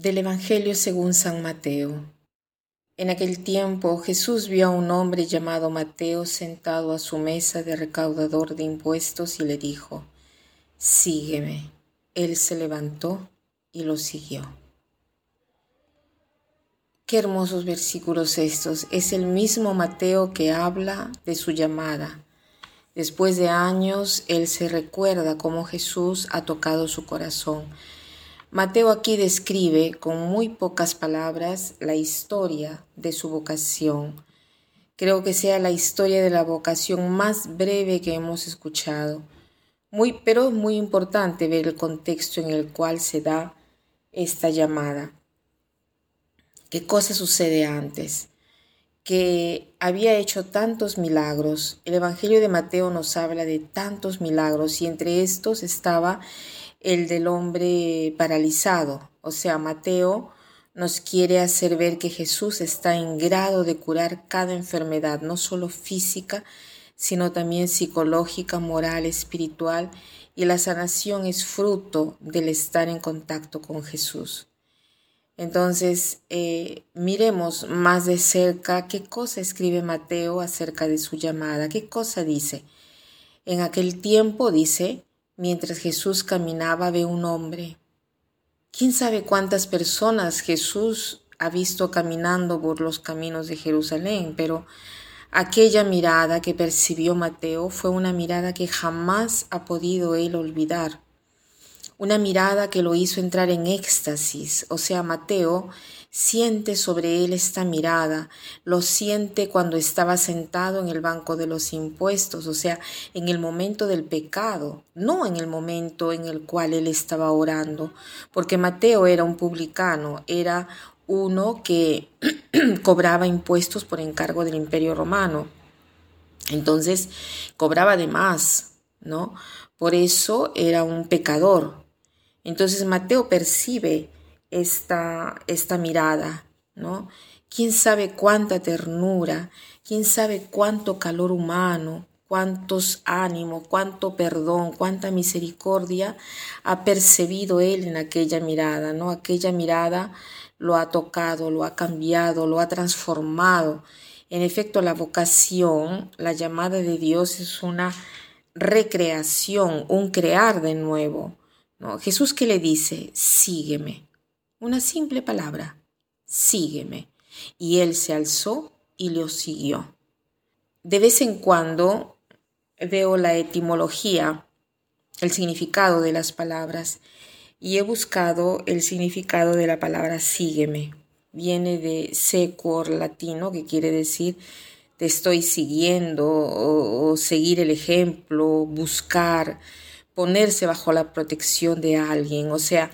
Del Evangelio según San Mateo. En aquel tiempo Jesús vio a un hombre llamado Mateo sentado a su mesa de recaudador de impuestos y le dijo, Sígueme. Él se levantó y lo siguió. Qué hermosos versículos estos. Es el mismo Mateo que habla de su llamada. Después de años, él se recuerda cómo Jesús ha tocado su corazón Mateo aquí describe con muy pocas palabras la historia de su vocación. Creo que sea la historia de la vocación más breve que hemos escuchado. Muy, pero es muy importante ver el contexto en el cual se da esta llamada. ¿Qué cosa sucede antes? Que había hecho tantos milagros. El Evangelio de Mateo nos habla de tantos milagros y entre estos estaba el del hombre paralizado. O sea, Mateo nos quiere hacer ver que Jesús está en grado de curar cada enfermedad, no solo física, sino también psicológica, moral, espiritual, y la sanación es fruto del estar en contacto con Jesús. Entonces, eh, miremos más de cerca qué cosa escribe Mateo acerca de su llamada, qué cosa dice. En aquel tiempo dice, Mientras Jesús caminaba ve un hombre. ¿Quién sabe cuántas personas Jesús ha visto caminando por los caminos de Jerusalén? Pero aquella mirada que percibió Mateo fue una mirada que jamás ha podido él olvidar. Una mirada que lo hizo entrar en éxtasis. O sea, Mateo siente sobre él esta mirada, lo siente cuando estaba sentado en el banco de los impuestos, o sea, en el momento del pecado, no en el momento en el cual él estaba orando, porque Mateo era un publicano, era uno que cobraba impuestos por encargo del imperio romano. Entonces, cobraba de más, ¿no? Por eso era un pecador. Entonces Mateo percibe esta, esta mirada, ¿no? ¿Quién sabe cuánta ternura? ¿Quién sabe cuánto calor humano? cuántos ánimos, cuánto perdón, cuánta misericordia ha percibido él en aquella mirada, ¿no? Aquella mirada lo ha tocado, lo ha cambiado, lo ha transformado. En efecto, la vocación, la llamada de Dios es una recreación, un crear de nuevo. ¿No? Jesús que le dice, sígueme. Una simple palabra, sígueme. Y él se alzó y lo siguió. De vez en cuando veo la etimología, el significado de las palabras, y he buscado el significado de la palabra sígueme. Viene de secor latino, que quiere decir te estoy siguiendo o, o seguir el ejemplo, buscar, ponerse bajo la protección de alguien. O sea,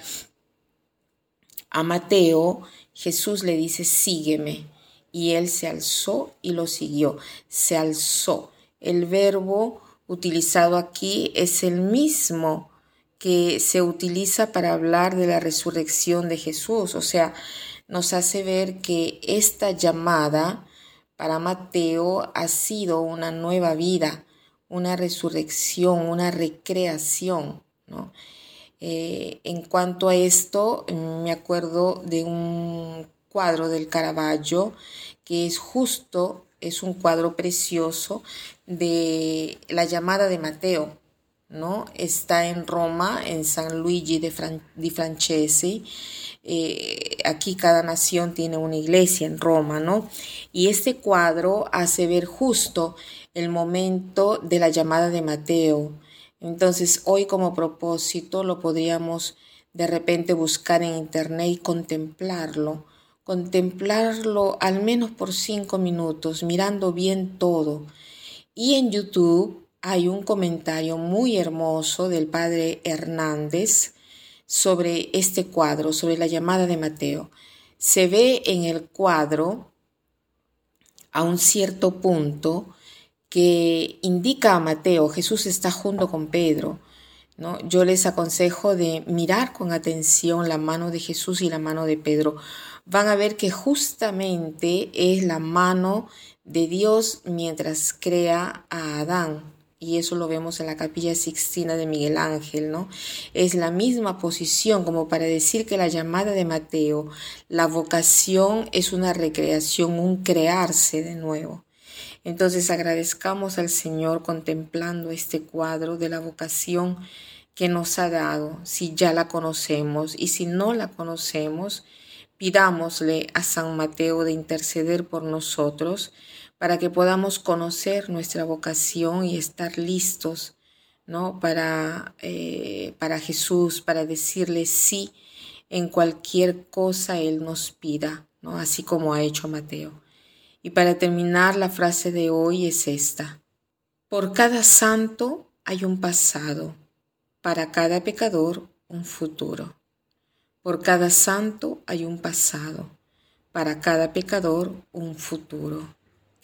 a Mateo, Jesús le dice, sígueme. Y él se alzó y lo siguió. Se alzó. El verbo utilizado aquí es el mismo que se utiliza para hablar de la resurrección de Jesús. O sea, nos hace ver que esta llamada para Mateo ha sido una nueva vida, una resurrección, una recreación, ¿no? Eh, en cuanto a esto, me acuerdo de un cuadro del Caravaggio que es justo, es un cuadro precioso de la llamada de Mateo, ¿no? Está en Roma, en San Luigi de, di Francesi. Eh, aquí cada nación tiene una iglesia en Roma, ¿no? Y este cuadro hace ver justo el momento de la llamada de Mateo entonces hoy como propósito lo podríamos de repente buscar en internet y contemplarlo, contemplarlo al menos por cinco minutos, mirando bien todo. Y en YouTube hay un comentario muy hermoso del padre Hernández sobre este cuadro, sobre la llamada de Mateo. Se ve en el cuadro a un cierto punto que indica a Mateo, Jesús está junto con Pedro. ¿no? Yo les aconsejo de mirar con atención la mano de Jesús y la mano de Pedro. Van a ver que justamente es la mano de Dios mientras crea a Adán. Y eso lo vemos en la capilla Sixtina de Miguel Ángel, ¿no? Es la misma posición como para decir que la llamada de Mateo, la vocación es una recreación, un crearse de nuevo. Entonces agradezcamos al Señor contemplando este cuadro de la vocación que nos ha dado, si ya la conocemos y si no la conocemos, pidámosle a San Mateo de interceder por nosotros para que podamos conocer nuestra vocación y estar listos ¿no? para, eh, para Jesús, para decirle sí en cualquier cosa Él nos pida, ¿no? así como ha hecho Mateo. Y para terminar, la frase de hoy es esta. Por cada santo hay un pasado, para cada pecador un futuro. Por cada santo hay un pasado, para cada pecador un futuro.